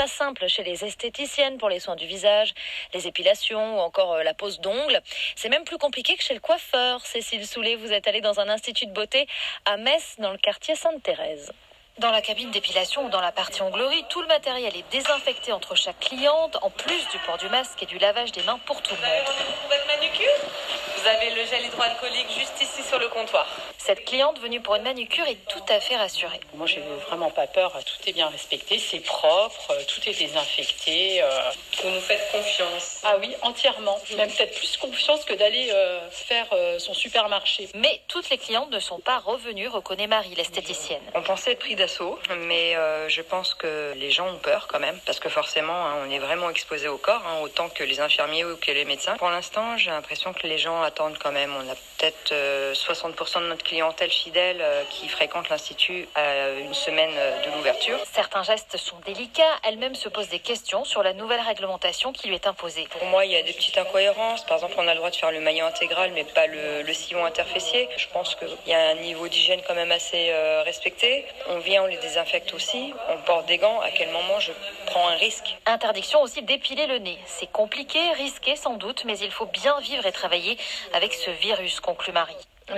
pas simple chez les esthéticiennes pour les soins du visage, les épilations ou encore euh, la pose d'ongles. C'est même plus compliqué que chez le coiffeur. Cécile Soulet, vous êtes allée dans un institut de beauté à Metz, dans le quartier Sainte-Thérèse. Dans la cabine d'épilation ou dans la partie onglerie, tout le matériel est désinfecté entre chaque cliente, en plus du port du masque et du lavage des mains pour tout le monde. Pour votre manucure? Vous avez le gel hydroalcoolique juste ici sur le comptoir. Cette cliente venue pour une manucure est tout à fait rassurée. Moi, j'ai vraiment pas peur. Tout est bien respecté, c'est propre, tout est désinfecté. euh. Vous nous faites confiance. Ah oui, entièrement. Même peut-être plus confiance que d'aller euh, faire euh, son supermarché. Mais toutes les clientes ne sont pas revenues, reconnaît Marie, l'esthéticienne. On pensait être pris d'assaut, mais euh, je pense que les gens ont peur quand même, parce que forcément, hein, on est vraiment exposé au corps, hein, autant que les infirmiers ou que les médecins. Pour l'instant, j'ai l'impression que les gens attendent quand même. On a peut-être euh, 60% de notre clientèle fidèle euh, qui fréquente l'institut à une semaine euh, de l'ouverture. Certains gestes sont délicats. Elle-même se pose des questions sur la nouvelle réglementation qui lui est imposée. Pour moi, il y a des petites incohérences. Par exemple, on a le droit de faire le maillot intégral, mais pas le, le sillon interfessier. Je pense qu'il y a un niveau d'hygiène quand même assez euh, respecté. On vient, on les désinfecte aussi. On porte des gants. À quel moment je prends un risque? Interdiction aussi d'épiler le nez. C'est compliqué, risqué sans doute, mais il faut bien vivre et travailler avec ce virus, conclut Marie.